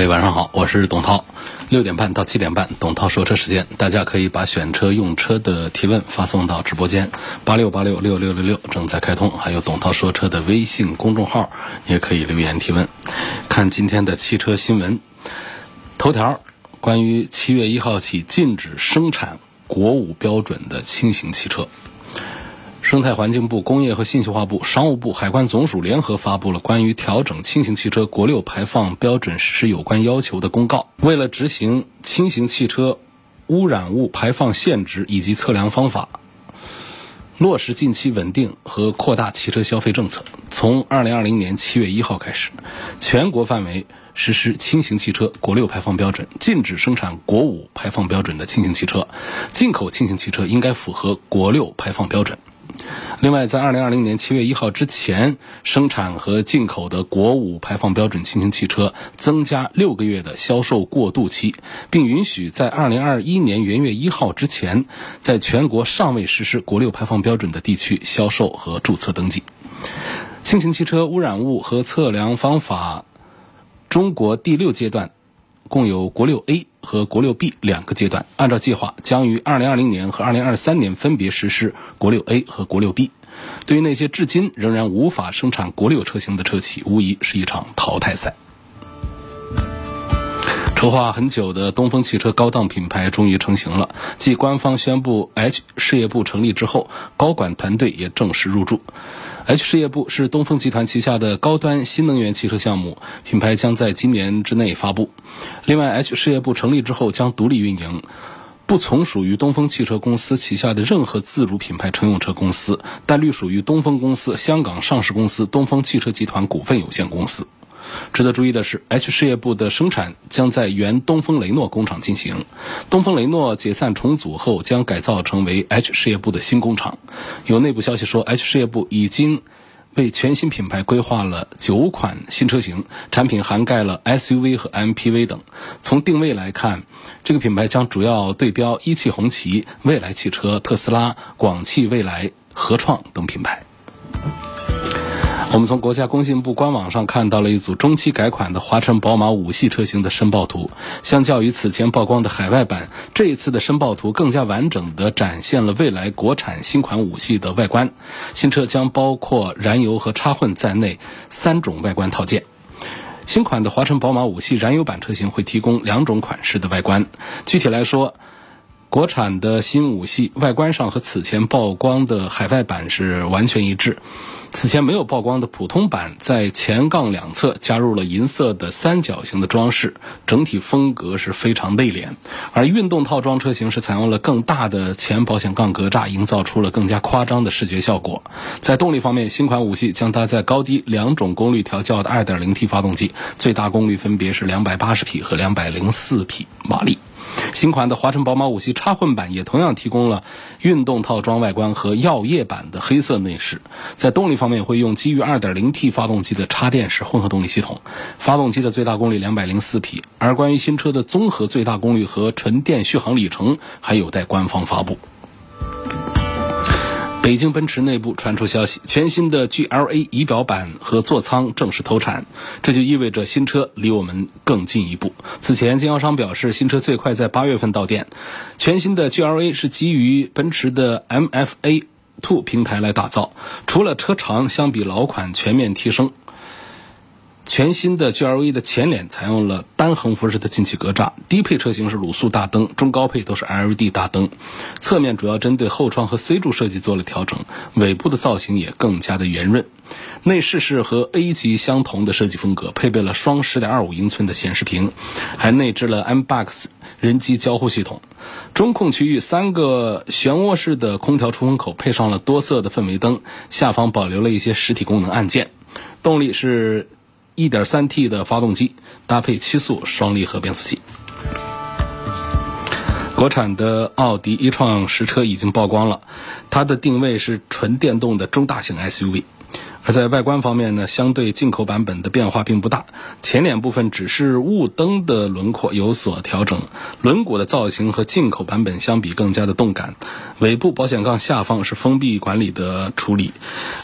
位晚上好，我是董涛。六点半到七点半，董涛说车时间，大家可以把选车用车的提问发送到直播间八六八六六六六六，正在开通。还有董涛说车的微信公众号，也可以留言提问。看今天的汽车新闻头条，关于七月一号起禁止生产国五标准的轻型汽车。生态环境部、工业和信息化部、商务部、海关总署联合发布了关于调整轻型汽车国六排放标准实施有关要求的公告。为了执行轻型汽车污染物排放限值以及测量方法，落实近期稳定和扩大汽车消费政策，从二零二零年七月一号开始，全国范围实施轻型汽车国六排放标准，禁止生产国五排放标准的轻型汽车，进口轻型汽车应该符合国六排放标准。另外，在二零二零年七月一号之前生产和进口的国五排放标准轻型汽车，增加六个月的销售过渡期，并允许在二零二一年元月一号之前，在全国尚未实施国六排放标准的地区销售和注册登记。轻型汽车污染物和测量方法中国第六阶段。共有国六 A 和国六 B 两个阶段，按照计划将于二零二零年和二零二三年分别实施国六 A 和国六 B。对于那些至今仍然无法生产国六车型的车企，无疑是一场淘汰赛。筹划很久的东风汽车高档品牌终于成型了，继官方宣布 H 事业部成立之后，高管团队也正式入驻。H 事业部是东风集团旗下的高端新能源汽车项目，品牌将在今年之内发布。另外，H 事业部成立之后将独立运营，不从属于东风汽车公司旗下的任何自主品牌乘用车公司，但隶属于东风公司香港上市公司东风汽车集团股份有限公司。值得注意的是，H 事业部的生产将在原东风雷诺工厂进行。东风雷诺解散重组后，将改造成为 H 事业部的新工厂。有内部消息说，H 事业部已经为全新品牌规划了九款新车型，产品涵盖了 SUV 和 MPV 等。从定位来看，这个品牌将主要对标一汽红旗、蔚来汽车、特斯拉、广汽未来、合创等品牌。我们从国家工信部官网上看到了一组中期改款的华晨宝马五系车型的申报图。相较于此前曝光的海外版，这一次的申报图更加完整地展现了未来国产新款五系的外观。新车将包括燃油和插混在内三种外观套件。新款的华晨宝马五系燃油版车型会提供两种款式的外观。具体来说，国产的新五系外观上和此前曝光的海外版是完全一致。此前没有曝光的普通版，在前杠两侧加入了银色的三角形的装饰，整体风格是非常内敛。而运动套装车型是采用了更大的前保险杠格栅，营造出了更加夸张的视觉效果。在动力方面，新款五系将搭载高低两种功率调教的 2.0T 发动机，最大功率分别是280匹和204匹马力。新款的华晨宝马五系插混版也同样提供了运动套装外观和耀夜版的黑色内饰。在动力方面，会用基于 2.0T 发动机的插电式混合动力系统，发动机的最大功率204匹。而关于新车的综合最大功率和纯电续航里程，还有待官方发布。北京奔驰内部传出消息，全新的 GLA 仪表板和座舱正式投产，这就意味着新车离我们更进一步。此前，经销商表示，新车最快在八月份到店。全新的 GLA 是基于奔驰的 MFA Two 平台来打造，除了车长相比老款全面提升。全新的 GLA 的前脸采用了单横幅式的进气格栅，低配车型是卤素大灯，中高配都是 LED 大灯。侧面主要针对后窗和 C 柱设计做了调整，尾部的造型也更加的圆润。内饰是和 A 级相同的设计风格，配备了双10.25英寸的显示屏，还内置了 MBUX 人机交互系统。中控区域三个漩涡式的空调出风口，配上了多色的氛围灯，下方保留了一些实体功能按键。动力是。1.3T 的发动机，搭配七速双离合变速器。国产的奥迪 A 创实车已经曝光了，它的定位是纯电动的中大型 SUV。而在外观方面呢，相对进口版本的变化并不大，前脸部分只是雾灯的轮廓有所调整，轮毂的造型和进口版本相比更加的动感。尾部保险杠下方是封闭管理的处理，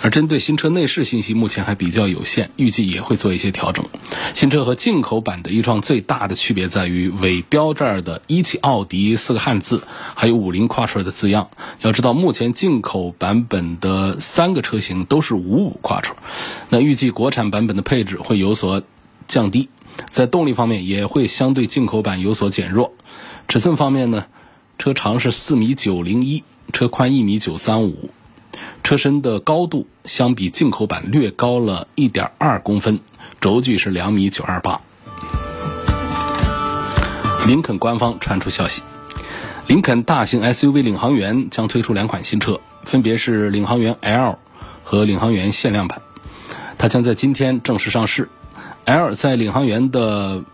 而针对新车内饰信息目前还比较有限，预计也会做一些调整。新车和进口版的一创最大的区别在于尾标这儿的一汽奥迪四个汉字，还有五菱跨出来的字样。要知道，目前进口版本的三个车型都是五五。胯处那预计国产版本的配置会有所降低，在动力方面也会相对进口版有所减弱。尺寸方面呢，车长是四米九零一，车宽一米九三五，车身的高度相比进口版略高了一点二公分，轴距是两米九二八。林肯官方传出消息，林肯大型 SUV 领航员将推出两款新车，分别是领航员 L。和领航员限量版，它将在今天正式上市。L 在领航员的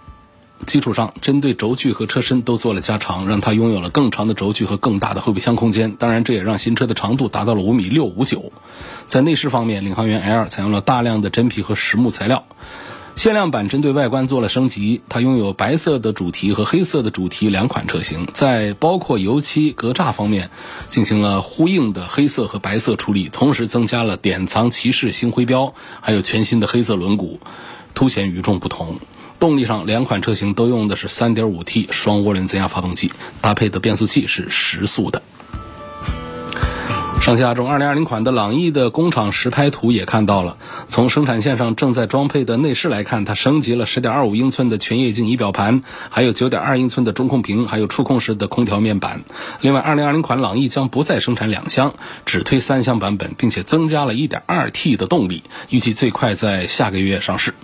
基础上，针对轴距和车身都做了加长，让它拥有了更长的轴距和更大的后备箱空间。当然，这也让新车的长度达到了五米六五九。在内饰方面，领航员 L 采用了大量的真皮和实木材料。限量版针对外观做了升级，它拥有白色的主题和黑色的主题两款车型，在包括油漆、格栅方面进行了呼应的黑色和白色处理，同时增加了典藏骑士星徽标，还有全新的黑色轮毂，凸显与众不同。动力上，两款车型都用的是 3.5T 双涡轮增压发动机，搭配的变速器是十速的。上汽大众2020款的朗逸的工厂实拍图也看到了，从生产线上正在装配的内饰来看，它升级了10.25英寸的全液晶仪表盘，还有9.2英寸的中控屏，还有触控式的空调面板。另外，2020款朗逸将不再生产两厢，只推三厢版本，并且增加了一点二 T 的动力，预计最快在下个月上市。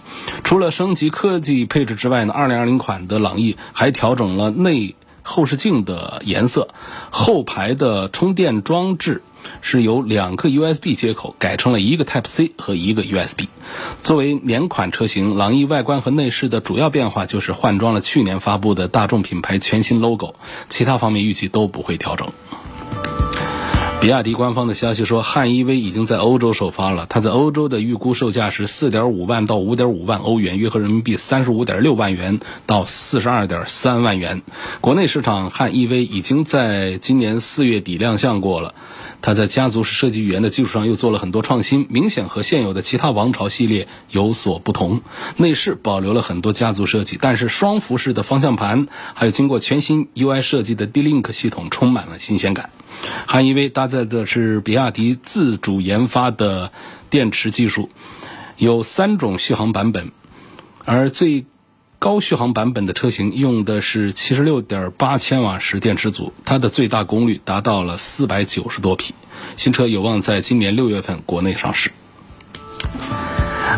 除了升级科技配置之外呢，2020款的朗逸还调整了内后视镜的颜色，后排的充电装置。是由两个 USB 接口改成了一个 Type C 和一个 USB。作为年款车型，朗逸外观和内饰的主要变化就是换装了去年发布的大众品牌全新 logo，其他方面预计都不会调整。比亚迪官方的消息说，汉 EV 已经在欧洲首发了，它在欧洲的预估售价是4.5万到5.5万欧元，约合人民币35.6万元到42.3万元。国内市场，汉 EV 已经在今年四月底亮相过了。它在家族式设计语言的基础上又做了很多创新，明显和现有的其他王朝系列有所不同。内饰保留了很多家族设计，但是双辐式的方向盘，还有经过全新 UI 设计的 D-Link 系统，充满了新鲜感。汉 EV 搭载的是比亚迪自主研发的电池技术，有三种续航版本，而最。高续航版本的车型用的是七十六点八千瓦时电池组，它的最大功率达到了四百九十多匹。新车有望在今年六月份国内上市。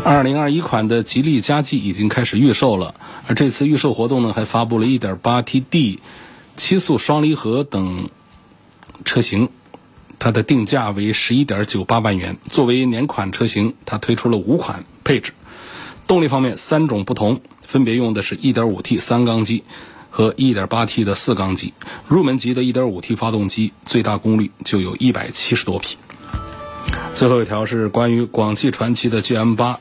二零二一款的吉利嘉际已经开始预售了，而这次预售活动呢，还发布了一点八 T D 七速双离合等车型，它的定价为十一点九八万元。作为年款车型，它推出了五款配置。动力方面，三种不同。分别用的是 1.5T 三缸机和 1.8T 的四缸机，入门级的 1.5T 发动机最大功率就有一百七十多匹。最后一条是关于广汽传祺的 GM8，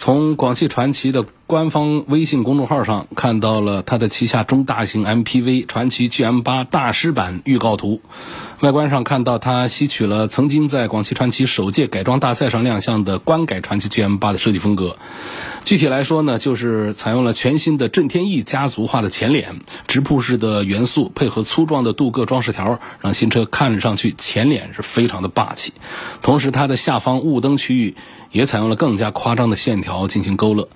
从广汽传祺的官方微信公众号上看到了它的旗下中大型 MPV 传祺 GM8 大师版预告图。外观上看到，它吸取了曾经在广汽传祺首届改装大赛上亮相的官改传祺 GM8 的设计风格。具体来说呢，就是采用了全新的震天翼家族化的前脸，直瀑式的元素配合粗壮的镀铬装饰条，让新车看上去前脸是非常的霸气。同时，它的下方雾灯区域也采用了更加夸张的线条进行勾勒，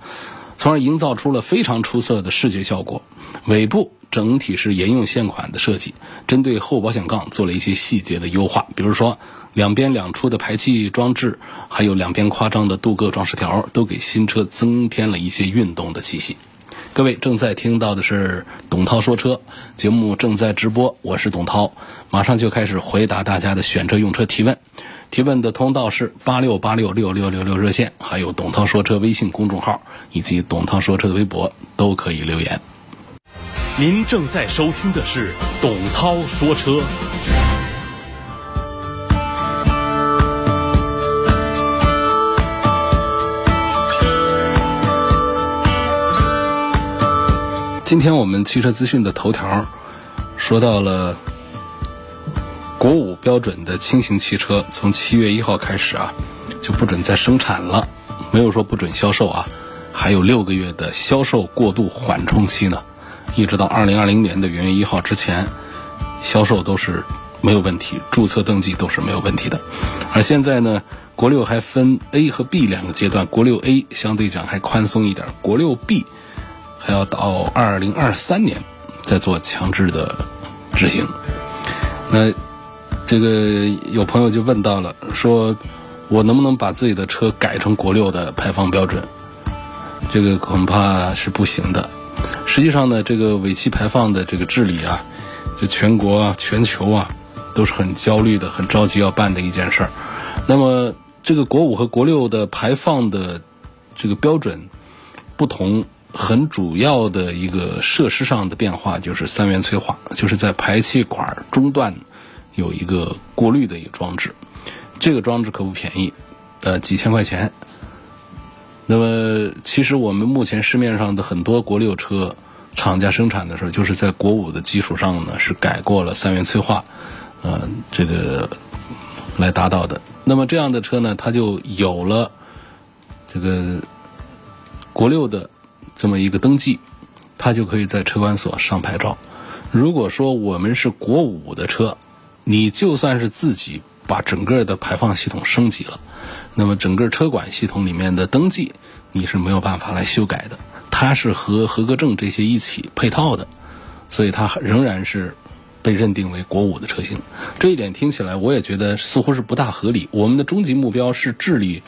从而营造出了非常出色的视觉效果。尾部。整体是沿用现款的设计，针对后保险杠做了一些细节的优化，比如说两边两出的排气装置，还有两边夸张的镀铬装饰条，都给新车增添了一些运动的气息。各位正在听到的是董涛说车节目正在直播，我是董涛，马上就开始回答大家的选车用车提问。提问的通道是八六八六六六六六热线，还有董涛说车微信公众号以及董涛说车的微博都可以留言。您正在收听的是董涛说车。今天我们汽车资讯的头条说到了国五标准的轻型汽车，从七月一号开始啊，就不准再生产了，没有说不准销售啊，还有六个月的销售过渡缓冲期呢，一直到二零二零年的元月一号之前，销售都是没有问题，注册登记都是没有问题的。而现在呢，国六还分 A 和 B 两个阶段，国六 A 相对讲还宽松一点，国六 B。还要到二零二三年再做强制的执行。那这个有朋友就问到了，说我能不能把自己的车改成国六的排放标准？这个恐怕是不行的。实际上呢，这个尾气排放的这个治理啊，这全国啊、全球啊都是很焦虑的、很着急要办的一件事儿。那么这个国五和国六的排放的这个标准不同。很主要的一个设施上的变化就是三元催化，就是在排气管中段有一个过滤的一个装置，这个装置可不便宜，呃，几千块钱。那么，其实我们目前市面上的很多国六车厂家生产的时候，就是在国五的基础上呢，是改过了三元催化，呃，这个来达到的。那么这样的车呢，它就有了这个国六的。这么一个登记，他就可以在车管所上牌照。如果说我们是国五的车，你就算是自己把整个的排放系统升级了，那么整个车管系统里面的登记你是没有办法来修改的。它是和合格证这些一起配套的，所以它仍然是被认定为国五的车型。这一点听起来我也觉得似乎是不大合理。我们的终极目标是治理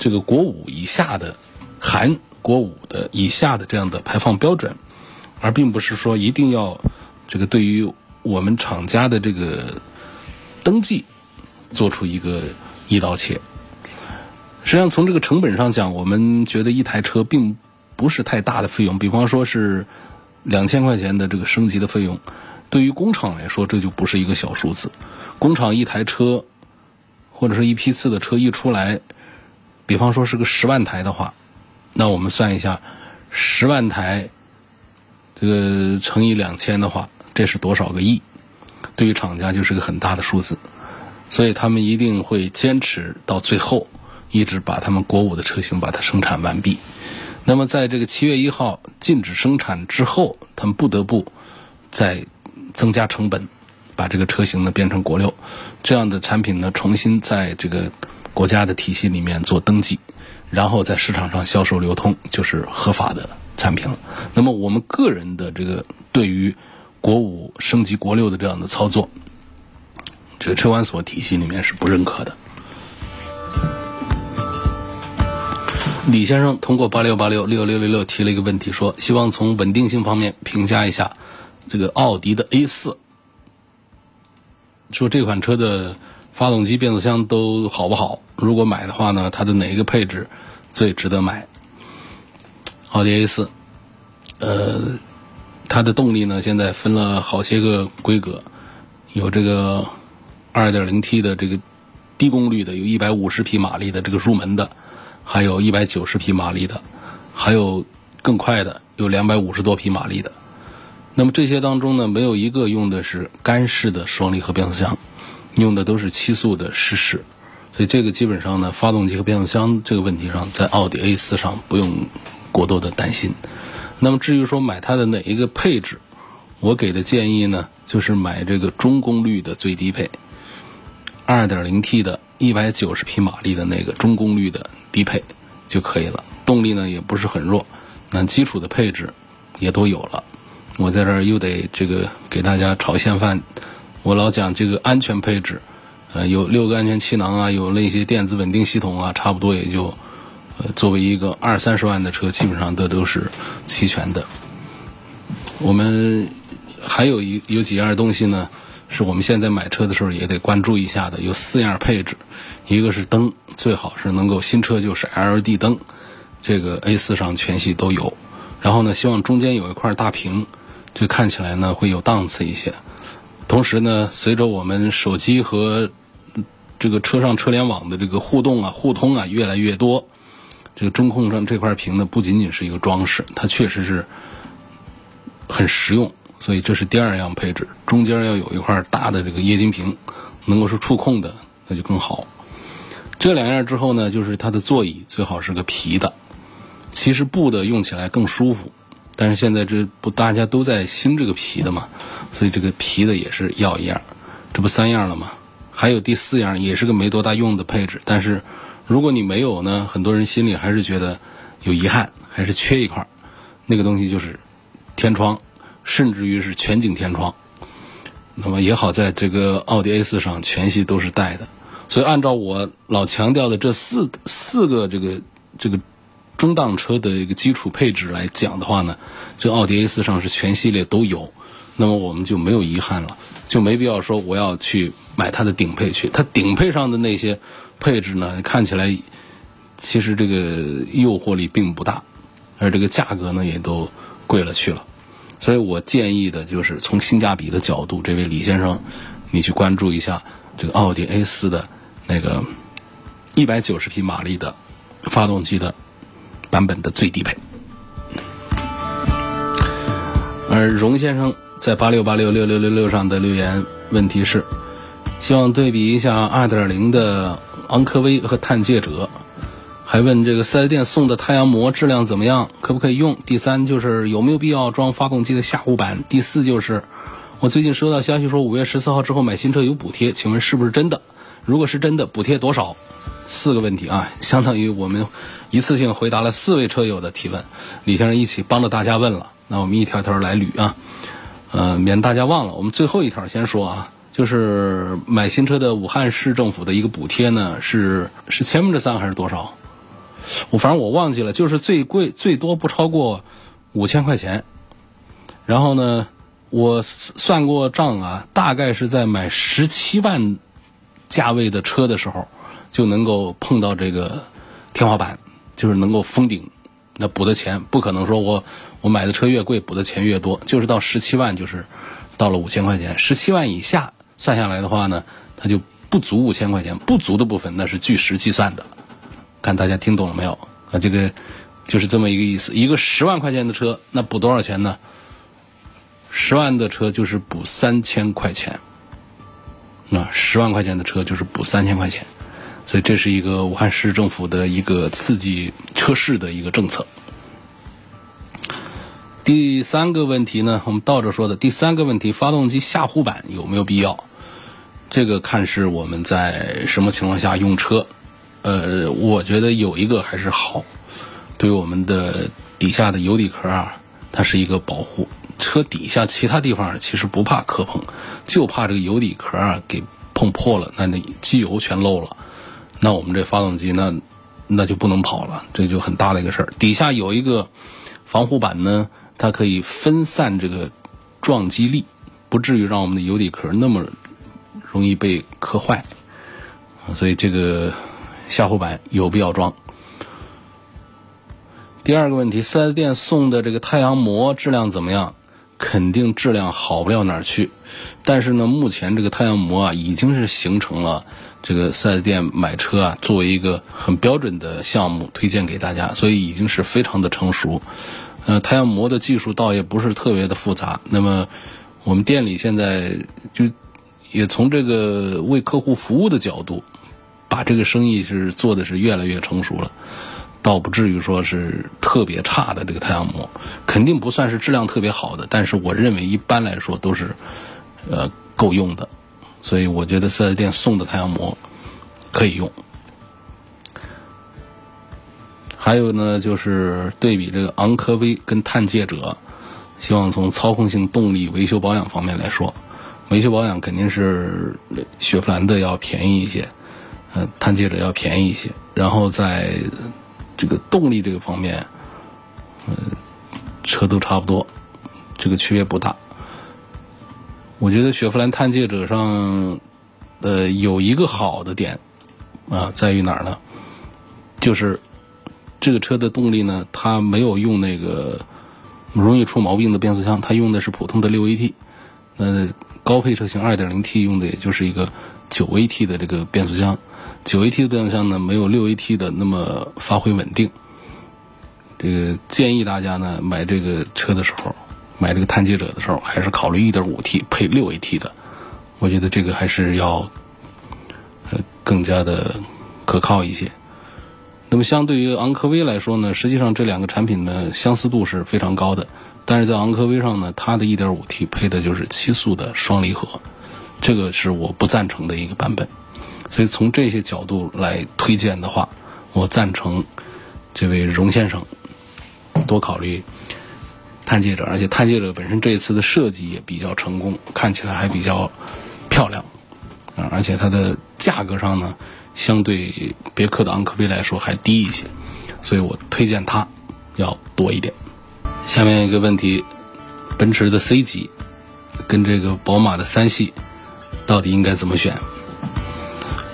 这个国五以下的含。国五的以下的这样的排放标准，而并不是说一定要这个对于我们厂家的这个登记做出一个一刀切。实际上，从这个成本上讲，我们觉得一台车并不是太大的费用。比方说是两千块钱的这个升级的费用，对于工厂来说，这就不是一个小数字。工厂一台车或者是一批次的车一出来，比方说是个十万台的话。那我们算一下，十万台，这个乘以两千的话，这是多少个亿？对于厂家就是个很大的数字，所以他们一定会坚持到最后，一直把他们国五的车型把它生产完毕。那么在这个七月一号禁止生产之后，他们不得不再增加成本，把这个车型呢变成国六，这样的产品呢重新在这个国家的体系里面做登记。然后在市场上销售流通，就是合法的产品了。那么我们个人的这个对于国五升级国六的这样的操作，这个车管所体系里面是不认可的。李先生通过八六八六六六六六提了一个问题，说希望从稳定性方面评价一下这个奥迪的 A 四，说这款车的。发动机、变速箱都好不好？如果买的话呢，它的哪一个配置最值得买？奥迪 A 四，呃，它的动力呢，现在分了好些个规格，有这个 2.0T 的这个低功率的，有一百五十匹马力的这个入门的，还有一百九十匹马力的，还有更快的，有两百五十多匹马力的。那么这些当中呢，没有一个用的是干式的双离合变速箱。用的都是七速的湿式，所以这个基本上呢，发动机和变速箱这个问题上，在奥迪 A 四上不用过多的担心。那么至于说买它的哪一个配置，我给的建议呢，就是买这个中功率的最低配，2.0T 的190匹马力的那个中功率的低配就可以了。动力呢也不是很弱，那基础的配置也都有了。我在这儿又得这个给大家炒现饭。我老讲这个安全配置，呃，有六个安全气囊啊，有那些电子稳定系统啊，差不多也就，呃，作为一个二三十万的车，基本上这都是齐全的。我们还有一有几样东西呢，是我们现在买车的时候也得关注一下的，有四样配置，一个是灯，最好是能够新车就是 LED 灯，这个 A 四上全系都有。然后呢，希望中间有一块大屏，就看起来呢会有档次一些。同时呢，随着我们手机和这个车上车联网的这个互动啊、互通啊越来越多，这个中控上这块屏呢不仅仅是一个装饰，它确实是很实用。所以这是第二样配置，中间要有一块大的这个液晶屏，能够是触控的，那就更好。这两样之后呢，就是它的座椅最好是个皮的，其实布的用起来更舒服，但是现在这不大家都在兴这个皮的嘛，所以这个皮的也是要一样，这不三样了吗？还有第四样也是个没多大用的配置，但是如果你没有呢，很多人心里还是觉得有遗憾，还是缺一块儿，那个东西就是天窗。甚至于是全景天窗，那么也好在这个奥迪 A 四上全系都是带的，所以按照我老强调的这四四个这个这个中档车的一个基础配置来讲的话呢，这奥迪 A 四上是全系列都有，那么我们就没有遗憾了，就没必要说我要去买它的顶配去，它顶配上的那些配置呢，看起来其实这个诱惑力并不大，而这个价格呢也都贵了去了。所以我建议的就是从性价比的角度，这位李先生，你去关注一下这个奥迪 A 四的那个一百九十匹马力的发动机的版本的最低配。而荣先生在八六八六六六六六上的留言问题是，希望对比一下二点零的昂科威和探界者。还问这个四 S 店送的太阳膜质量怎么样，可不可以用？第三就是有没有必要装发动机的下护板？第四就是我最近收到消息说五月十四号之后买新车有补贴，请问是不是真的？如果是真的，补贴多少？四个问题啊，相当于我们一次性回答了四位车友的提问。李先生一起帮着大家问了，那我们一条条来捋啊，呃，免大家忘了。我们最后一条先说啊，就是买新车的武汉市政府的一个补贴呢，是是千分之三还是多少？我反正我忘记了，就是最贵最多不超过五千块钱。然后呢，我算过账啊，大概是在买十七万价位的车的时候，就能够碰到这个天花板，就是能够封顶。那补的钱不可能说我我买的车越贵补的钱越多，就是到十七万就是到了五千块钱。十七万以下算下来的话呢，它就不足五千块钱，不足的部分那是据实计算的。看大家听懂了没有？啊，这个就是这么一个意思。一个十万块钱的车，那补多少钱呢？十万的车就是补三千块钱。那十万块钱的车就是补三千块钱，所以这是一个武汉市政府的一个刺激车市的一个政策。第三个问题呢，我们倒着说的。第三个问题，发动机下护板有没有必要？这个看是我们在什么情况下用车。呃，我觉得有一个还是好，对我们的底下的油底壳啊，它是一个保护。车底下其他地方其实不怕磕碰，就怕这个油底壳啊给碰破了，那那机油全漏了，那我们这发动机那那就不能跑了，这就很大的一个事儿。底下有一个防护板呢，它可以分散这个撞击力，不至于让我们的油底壳那么容易被磕坏。所以这个。下护板有必要装。第二个问题，四 S 店送的这个太阳膜质量怎么样？肯定质量好不了哪儿去。但是呢，目前这个太阳膜啊，已经是形成了这个四 S 店买车啊，作为一个很标准的项目推荐给大家，所以已经是非常的成熟。呃，太阳膜的技术倒也不是特别的复杂。那么我们店里现在就也从这个为客户服务的角度。把这个生意是做的是越来越成熟了，倒不至于说是特别差的这个太阳膜，肯定不算是质量特别好的，但是我认为一般来说都是，呃，够用的，所以我觉得四 S 店送的太阳膜可以用。还有呢，就是对比这个昂科威跟探界者，希望从操控性、动力、维修保养方面来说，维修保养肯定是雪佛兰的要便宜一些。呃，探界者要便宜一些，然后在这个动力这个方面，呃，车都差不多，这个区别不大。我觉得雪佛兰探界者上，呃，有一个好的点啊，在于哪儿呢？就是这个车的动力呢，它没有用那个容易出毛病的变速箱，它用的是普通的六 AT。那高配车型二点零 T 用的也就是一个九 AT 的这个变速箱，九 AT 的变速箱呢，没有六 AT 的那么发挥稳定。这个建议大家呢，买这个车的时候，买这个探界者的时候，还是考虑一点五 T 配六 AT 的。我觉得这个还是要呃更加的可靠一些。那么相对于昂科威来说呢，实际上这两个产品的相似度是非常高的，但是在昂科威上呢，它的一点五 T 配的就是七速的双离合，这个是我不赞成的一个版本。所以从这些角度来推荐的话，我赞成这位荣先生多考虑探界者，而且探界者本身这一次的设计也比较成功，看起来还比较漂亮啊，而且它的价格上呢。相对别克的昂科威来说还低一些，所以我推荐它要多一点。下面一个问题，奔驰的 C 级跟这个宝马的三系到底应该怎么选？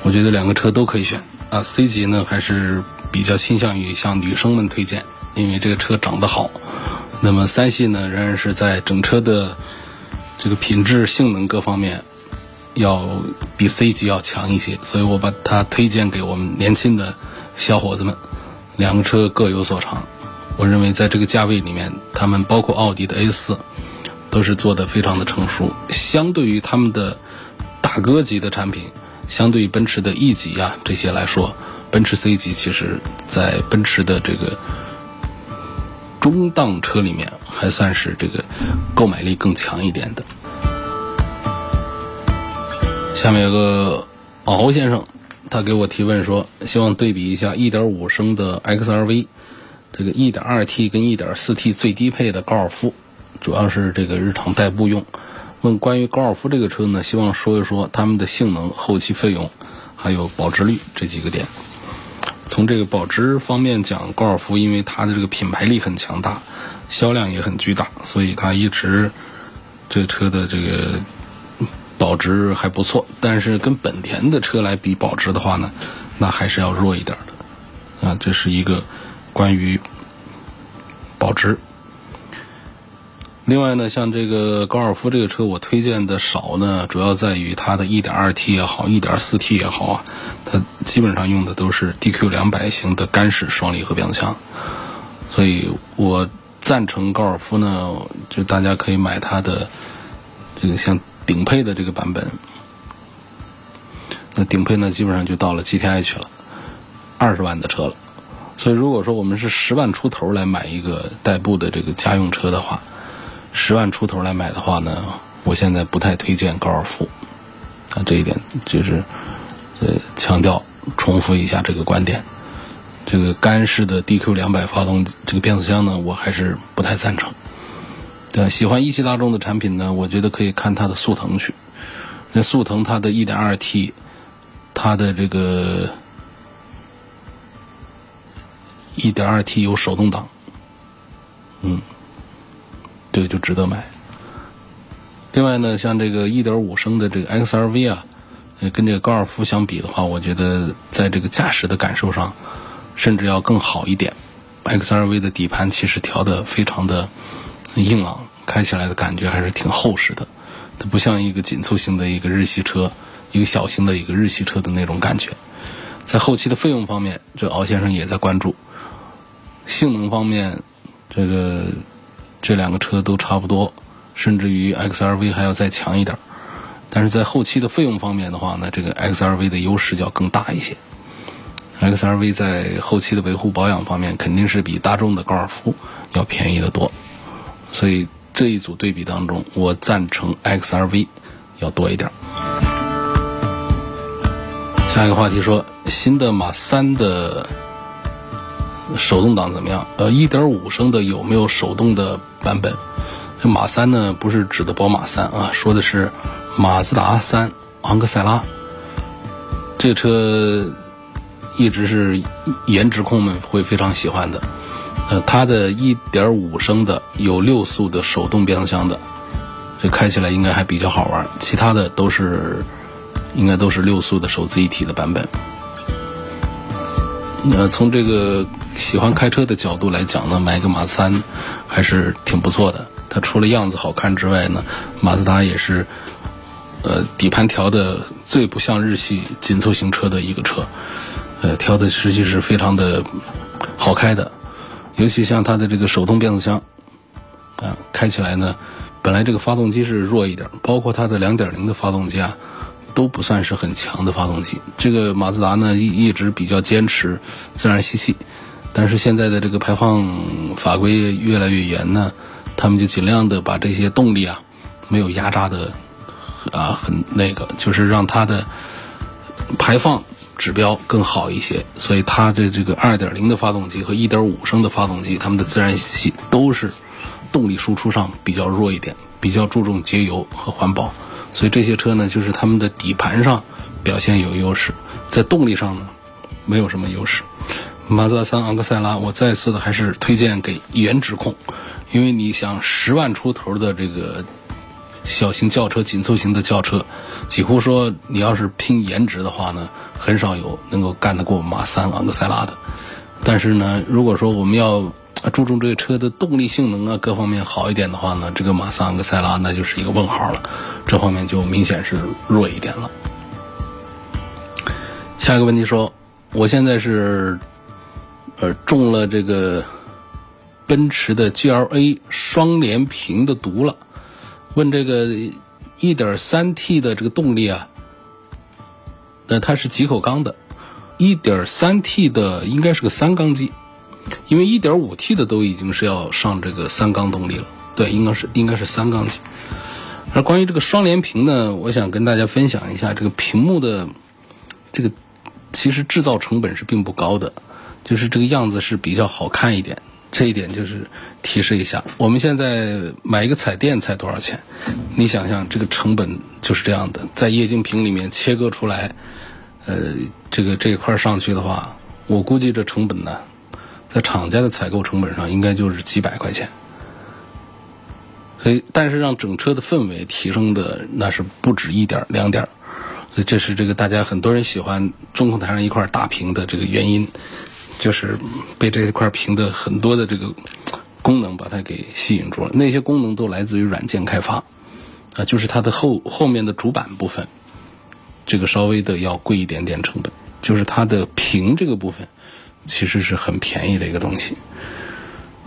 我觉得两个车都可以选啊。C 级呢还是比较倾向于向女生们推荐，因为这个车长得好。那么三系呢仍然是在整车的这个品质、性能各方面。要比 C 级要强一些，所以我把它推荐给我们年轻的小伙子们。两个车各有所长，我认为在这个价位里面，他们包括奥迪的 A 四，都是做的非常的成熟。相对于他们的大哥级的产品，相对于奔驰的 E 级啊这些来说，奔驰 C 级其实在奔驰的这个中档车里面，还算是这个购买力更强一点的。下面有个敖先生，他给我提问说，希望对比一下1.5升的 XRV，这个 1.2T 跟 1.4T 最低配的高尔夫，主要是这个日常代步用。问关于高尔夫这个车呢，希望说一说他们的性能、后期费用，还有保值率这几个点。从这个保值方面讲，高尔夫因为它的这个品牌力很强大，销量也很巨大，所以它一直这车的这个。保值还不错，但是跟本田的车来比保值的话呢，那还是要弱一点的。啊，这是一个关于保值。另外呢，像这个高尔夫这个车，我推荐的少呢，主要在于它的 1.2T 也好，1.4T 也好啊，它基本上用的都是 DQ 两百型的干式双离合变速箱。所以我赞成高尔夫呢，就大家可以买它的这个像。顶配的这个版本，那顶配呢，基本上就到了 GTI 去了，二十万的车了。所以如果说我们是十万出头来买一个代步的这个家用车的话，十万出头来买的话呢，我现在不太推荐高尔夫。啊，这一点就是呃强调重复一下这个观点。这个干式的 DQ 两百发动机这个变速箱呢，我还是不太赞成。对，喜欢一汽大众的产品呢，我觉得可以看它的速腾去。那速腾它的 1.2T，它的这个 1.2T 有手动挡，嗯，这个就值得买。另外呢，像这个1.5升的这个 XRV 啊，跟这个高尔夫相比的话，我觉得在这个驾驶的感受上，甚至要更好一点。XRV 的底盘其实调的非常的。硬朗，开起来的感觉还是挺厚实的，它不像一个紧凑型的一个日系车，一个小型的一个日系车的那种感觉。在后期的费用方面，这敖先生也在关注。性能方面，这个这两个车都差不多，甚至于 XRV 还要再强一点。但是在后期的费用方面的话呢，这个 XRV 的优势要更大一些。XRV 在后期的维护保养方面，肯定是比大众的高尔夫要便宜的多。所以这一组对比当中，我赞成 XRV 要多一点。下一个话题说，新的马三的手动挡怎么样？呃，一点五升的有没有手动的版本？这马三呢，不是指的宝马三啊，说的是马自达三昂克赛拉。这车一直是颜值控们会非常喜欢的。呃，它的1.5升的有六速的手动变速箱的，这开起来应该还比较好玩。其他的都是应该都是六速的手自一体的版本。那从这个喜欢开车的角度来讲呢，买个马自三还是挺不错的。它除了样子好看之外呢，马自达也是呃底盘调的最不像日系紧凑型车的一个车，呃调的实际是非常的好开的，尤其像它的这个手动变速箱啊，开起来呢，本来这个发动机是弱一点，包括它的2.0的发动机啊。都不算是很强的发动机。这个马自达呢一一直比较坚持自然吸气，但是现在的这个排放法规越来越严呢，他们就尽量的把这些动力啊没有压榨的啊很那个，就是让它的排放指标更好一些。所以它的这个2.0的发动机和1.5升的发动机，它们的自然吸气都是动力输出上比较弱一点，比较注重节油和环保。所以这些车呢，就是它们的底盘上表现有优势，在动力上呢没有什么优势。马自达三昂克赛拉，我再次的还是推荐给颜值控，因为你想十万出头的这个小型轿车、紧凑型的轿车，几乎说你要是拼颜值的话呢，很少有能够干得过马三昂克赛拉的。但是呢，如果说我们要注重这个车的动力性能啊，各方面好一点的话呢，这个马三昂克赛拉那就是一个问号了。这方面就明显是弱一点了。下一个问题说，我现在是呃中了这个奔驰的 GLA 双联屏的毒了，问这个 1.3T 的这个动力啊，那它是几口缸的？1.3T 的应该是个三缸机，因为 1.5T 的都已经是要上这个三缸动力了。对，应该是应该是三缸机。而关于这个双联屏呢，我想跟大家分享一下，这个屏幕的这个其实制造成本是并不高的，就是这个样子是比较好看一点。这一点就是提示一下，我们现在买一个彩电才多少钱？你想想，这个成本就是这样的，在液晶屏里面切割出来，呃，这个这一块上去的话，我估计这成本呢，在厂家的采购成本上应该就是几百块钱。所以，但是让整车的氛围提升的那是不止一点两点所以这是这个大家很多人喜欢中控台上一块大屏的这个原因，就是被这一块屏的很多的这个功能把它给吸引住了。那些功能都来自于软件开发，啊，就是它的后后面的主板部分，这个稍微的要贵一点点成本，就是它的屏这个部分其实是很便宜的一个东西。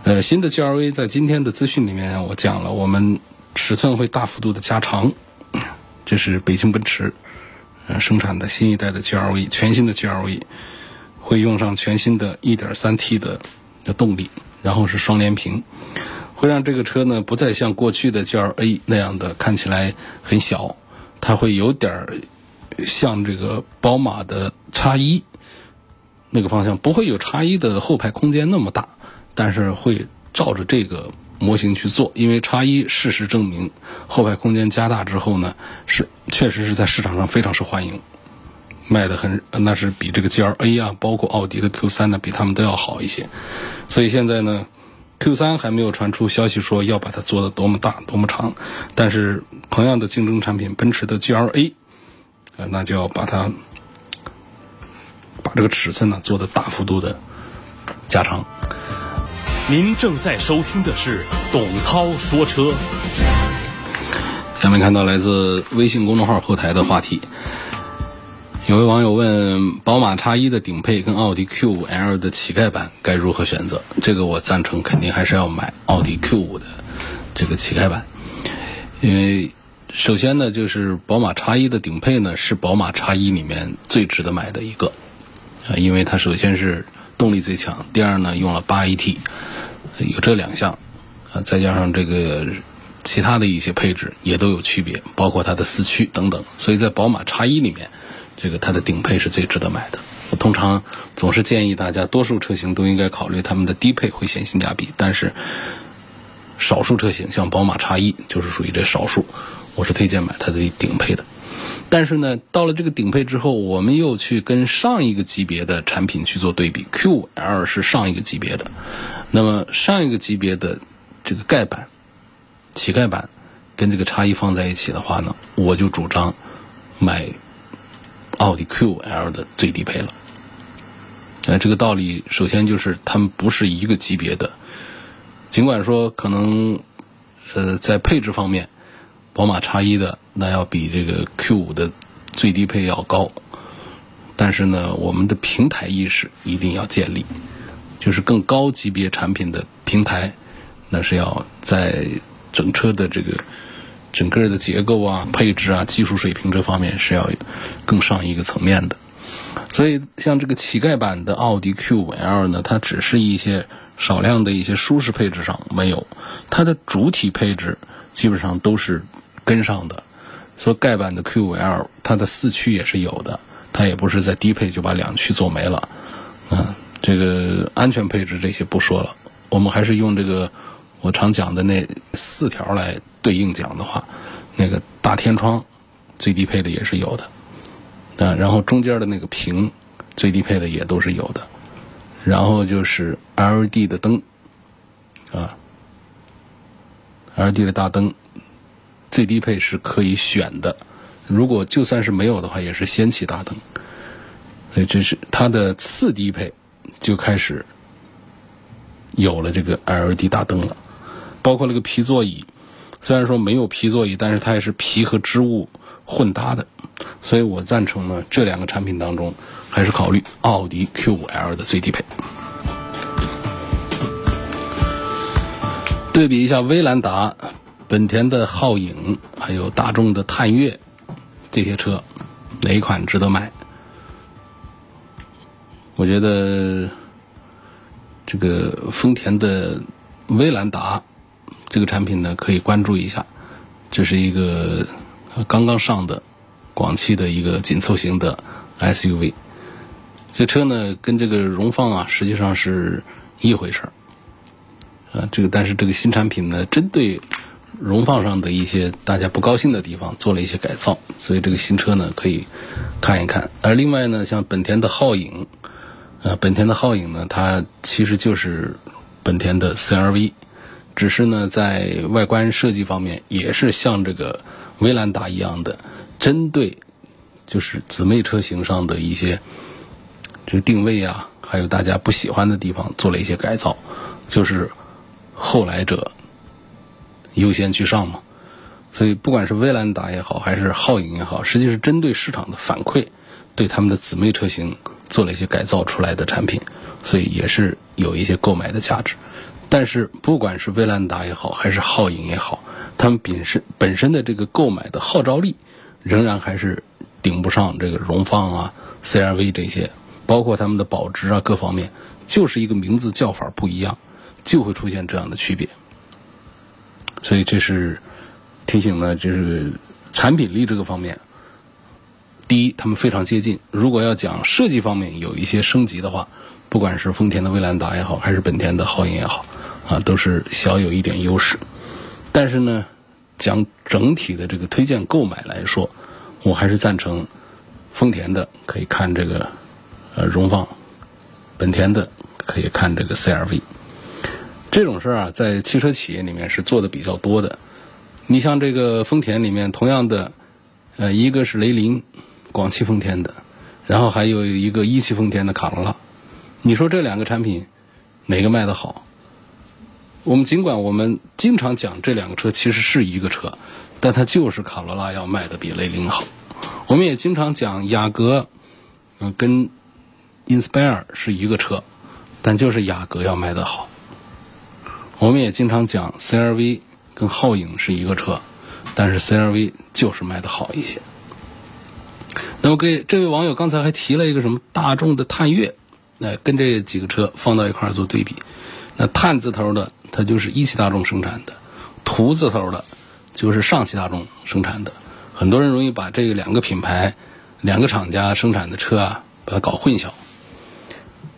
呃，新的 GLA 在今天的资讯里面，我讲了，我们尺寸会大幅度的加长，这是北京奔驰呃生产的新一代的 GLA，全新的 GLA 会用上全新的 1.3T 的动力，然后是双联屏，会让这个车呢不再像过去的 GLA 那样的看起来很小，它会有点像这个宝马的 X1 那个方向，不会有 X1 的后排空间那么大。但是会照着这个模型去做，因为叉一事实证明，后排空间加大之后呢，是确实是在市场上非常受欢迎，卖的很，那是比这个 G L A 啊，包括奥迪的 Q 三呢，比他们都要好一些。所以现在呢，Q 三还没有传出消息说要把它做的多么大、多么长，但是同样的竞争产品，奔驰的 G L A，呃，那就要把它把这个尺寸呢做的大幅度的加长。您正在收听的是董涛说车。下面看到来自微信公众号后台的话题，有位网友问：宝马叉一的顶配跟奥迪 Q5L 的乞丐版该如何选择？这个我赞成，肯定还是要买奥迪 Q5 的这个乞丐版，因为首先呢，就是宝马叉一的顶配呢是宝马叉一里面最值得买的一个啊，因为它首先是动力最强，第二呢用了八 AT。有这两项，啊，再加上这个其他的一些配置也都有区别，包括它的四驱等等。所以在宝马叉一里面，这个它的顶配是最值得买的。我通常总是建议大家，多数车型都应该考虑他们的低配会显性价比，但是少数车型像宝马叉一就是属于这少数，我是推荐买它的顶配的。但是呢，到了这个顶配之后，我们又去跟上一个级别的产品去做对比，QL 是上一个级别的。那么上一个级别的这个盖板、乞丐版，跟这个叉一放在一起的话呢，我就主张买奥迪 Q5L 的最低配了。呃，这个道理首先就是它们不是一个级别的，尽管说可能呃在配置方面，宝马叉一的那要比这个 Q5 的最低配要高，但是呢，我们的平台意识一定要建立，就是更高级别产品的平台，那是要在整车的这个整个的结构啊、配置啊、技术水平这方面是要更上一个层面的。所以，像这个乞丐版的奥迪 Q5L 呢，它只是一些少量的一些舒适配置上没有，它的主体配置基本上都是跟上的。说丐版的 Q5L，它的四驱也是有的，它也不是在低配就把两驱做没了。嗯，这个安全配置这些不说了，我们还是用这个我常讲的那四条来对应讲的话，那个大天窗最低配的也是有的。啊，然后中间的那个屏，最低配的也都是有的，然后就是 LED 的灯，啊，LED 的大灯，最低配是可以选的，如果就算是没有的话，也是氙气大灯，所以这是它的次低配就开始有了这个 LED 大灯了，包括那个皮座椅，虽然说没有皮座椅，但是它也是皮和织物混搭的。所以我赞成呢，这两个产品当中，还是考虑奥迪 Q5L 的最低配。对比一下威兰达、本田的皓影，还有大众的探岳这些车，哪一款值得买？我觉得这个丰田的威兰达这个产品呢，可以关注一下。这是一个刚刚上的。广汽的一个紧凑型的 SUV，这车呢跟这个荣放啊实际上是一回事儿，啊，这个但是这个新产品呢针对荣放上的一些大家不高兴的地方做了一些改造，所以这个新车呢可以看一看。而另外呢，像本田的皓影，呃，本田的皓影呢，它其实就是本田的 CRV，只是呢在外观设计方面也是像这个威兰达一样的。针对就是姊妹车型上的一些这个定位啊，还有大家不喜欢的地方，做了一些改造，就是后来者优先居上嘛。所以不管是威兰达也好，还是皓影也好，实际是针对市场的反馈，对他们的姊妹车型做了一些改造出来的产品，所以也是有一些购买的价值。但是不管是威兰达也好，还是皓影也好，他们本身本身的这个购买的号召力。仍然还是顶不上这个荣放啊、CRV 这些，包括他们的保值啊各方面，就是一个名字叫法不一样，就会出现这样的区别。所以这是提醒呢，就是产品力这个方面，第一，他们非常接近。如果要讲设计方面有一些升级的话，不管是丰田的威兰达也好，还是本田的皓影也好，啊，都是小有一点优势。但是呢。讲整体的这个推荐购买来说，我还是赞成丰田的可以看这个呃荣放，本田的可以看这个 CRV。这种事儿啊，在汽车企业里面是做的比较多的。你像这个丰田里面，同样的，呃，一个是雷凌，广汽丰田的，然后还有一个一汽丰田的卡罗拉。你说这两个产品哪个卖的好？我们尽管我们经常讲这两个车其实是一个车，但它就是卡罗拉要卖的比雷凌好。我们也经常讲雅阁，嗯，跟 Inspire 是一个车，但就是雅阁要卖的好。我们也经常讲 CRV 跟皓影是一个车，但是 CRV 就是卖的好一些。那么给这位网友刚才还提了一个什么大众的探岳，那跟这几个车放到一块做对比，那探字头的。它就是一汽大众生产的，途字头的，就是上汽大众生产的。很多人容易把这两个品牌、两个厂家生产的车啊，把它搞混淆。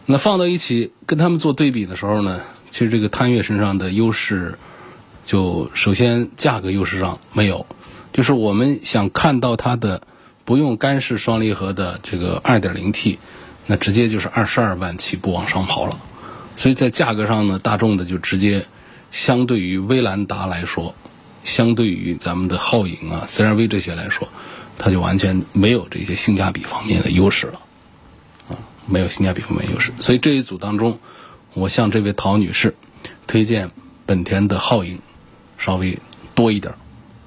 那放到一起跟他们做对比的时候呢，其实这个探岳身上的优势，就首先价格优势上没有，就是我们想看到它的不用干式双离合的这个 2.0T，那直接就是二十二万起步往上跑了。所以在价格上呢，大众的就直接相对于威兰达来说，相对于咱们的皓影啊、CR-V 这些来说，它就完全没有这些性价比方面的优势了，啊，没有性价比方面优势。所以这一组当中，我向这位陶女士推荐本田的皓影稍微多一点，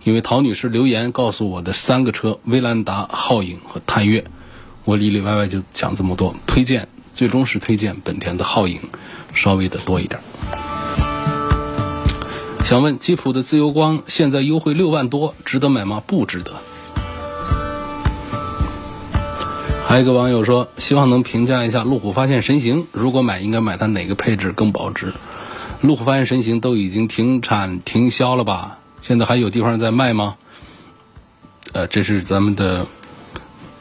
因为陶女士留言告诉我的三个车——威兰达、皓影和探岳，我里里外外就讲这么多，推荐最终是推荐本田的皓影稍微的多一点。想问吉普的自由光现在优惠六万多，值得买吗？不值得。还有一个网友说，希望能评价一下路虎发现神行，如果买应该买它哪个配置更保值？路虎发现神行都已经停产停销了吧？现在还有地方在卖吗？呃，这是咱们的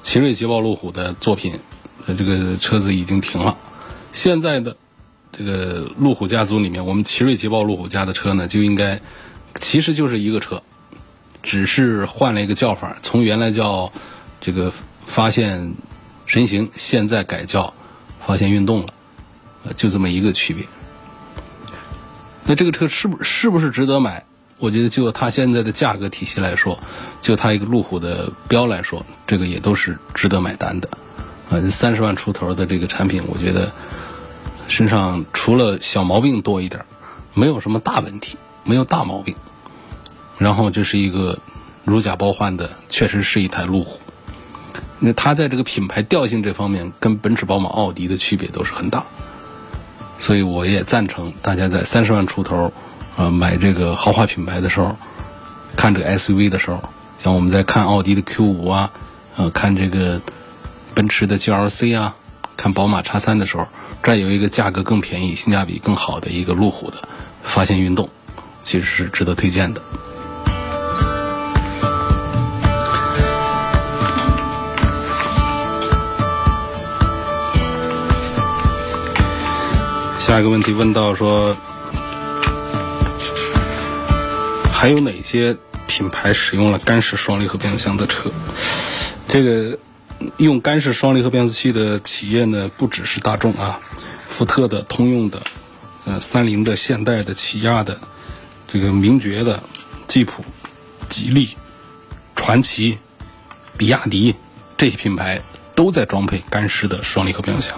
奇瑞捷豹路虎的作品，呃这个车子已经停了。现在的这个路虎家族里面，我们奇瑞捷豹路虎家的车呢，就应该其实就是一个车，只是换了一个叫法，从原来叫这个发现。神行现在改叫发现运动了，呃，就这么一个区别。那这个车是不是不是值得买？我觉得就它现在的价格体系来说，就它一个路虎的标来说，这个也都是值得买单的。啊，三十万出头的这个产品，我觉得身上除了小毛病多一点，没有什么大问题，没有大毛病。然后这是一个如假包换的，确实是一台路虎。那它在这个品牌调性这方面，跟奔驰、宝马、奥迪的区别都是很大，所以我也赞成大家在三十万出头，呃，买这个豪华品牌的时候，看这个 SUV 的时候，像我们在看奥迪的 Q 五啊，呃，看这个奔驰的 GLC 啊，看宝马 X 三的时候，这有一个价格更便宜、性价比更好的一个路虎的发现运动，其实是值得推荐的。下一个问题问到说，还有哪些品牌使用了干式双离合变速箱的车？这个用干式双离合变速器的企业呢，不只是大众啊，福特的、通用的、呃，三菱的、现代的、起亚的、这个名爵的、吉普、吉利、传祺、比亚迪这些品牌都在装配干式的双离合变速箱。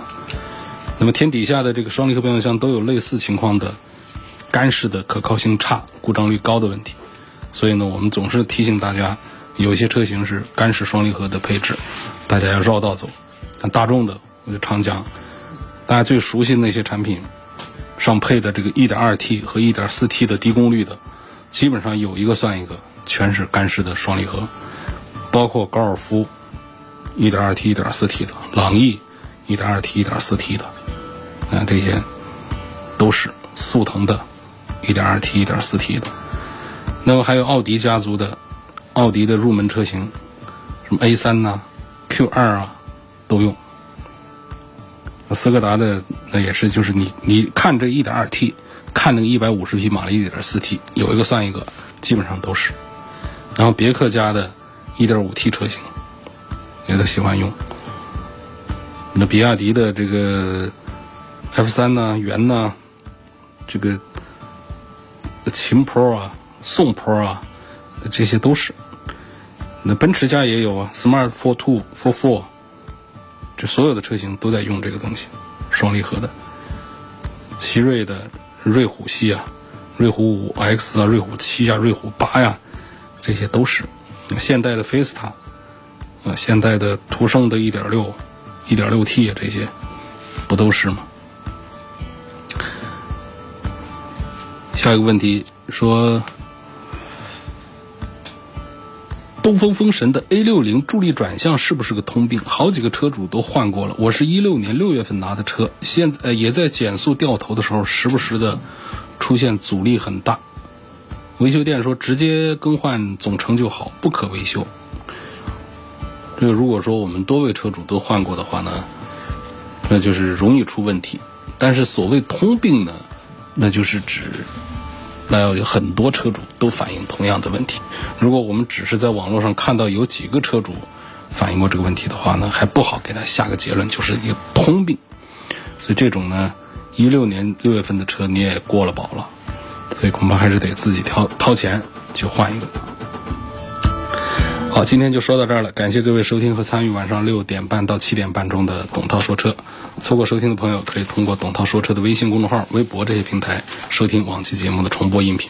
那么天底下的这个双离合变速箱都有类似情况的干式的可靠性差、故障率高的问题，所以呢，我们总是提醒大家，有些车型是干式双离合的配置，大家要绕道走。像大众的，我就常讲，大家最熟悉的那些产品上配的这个 1.2T 和 1.4T 的低功率的，基本上有一个算一个，全是干式的双离合，包括高尔夫 1.2T、1.4T 的，朗逸 1.2T、1.4T 的。啊，这些都是速腾的 1.2T、1.4T 的。那么还有奥迪家族的，奥迪的入门车型，什么 A3 呐、Q2 啊，都用。斯柯达的那也是，就是你你看这 1.2T，看那个150匹马力 1.4T，有一个算一个，基本上都是。然后别克家的 1.5T 车型也都喜欢用。那比亚迪的这个。F 三呢，元呢，这个秦 Pro 啊，宋 Pro 啊，这些都是。那奔驰家也有啊，Smart Four Two Four Four，这所有的车型都在用这个东西，双离合的。奇瑞的瑞虎系啊，瑞虎五 X 啊，瑞虎七啊，瑞虎八呀，这些都是。现代的菲斯塔，啊，现代的途胜的1.6、1.6T 啊，这些不都是吗？下一个问题说，东风风神的 A 六零助力转向是不是个通病？好几个车主都换过了。我是一六年六月份拿的车，现在也在减速掉头的时候，时不时的出现阻力很大。维修店说直接更换总成就好，不可维修。这个如果说我们多位车主都换过的话呢，那就是容易出问题。但是所谓通病呢，那就是指。那有很多车主都反映同样的问题。如果我们只是在网络上看到有几个车主反映过这个问题的话呢，还不好给他下个结论，就是一个通病。所以这种呢，一六年六月份的车你也过了保了，所以恐怕还是得自己掏掏钱去换一个。好，今天就说到这儿了，感谢各位收听和参与晚上六点半到七点半钟的董涛说车。错过收听的朋友，可以通过董涛说车的微信公众号、微博这些平台收听往期节目的重播音频。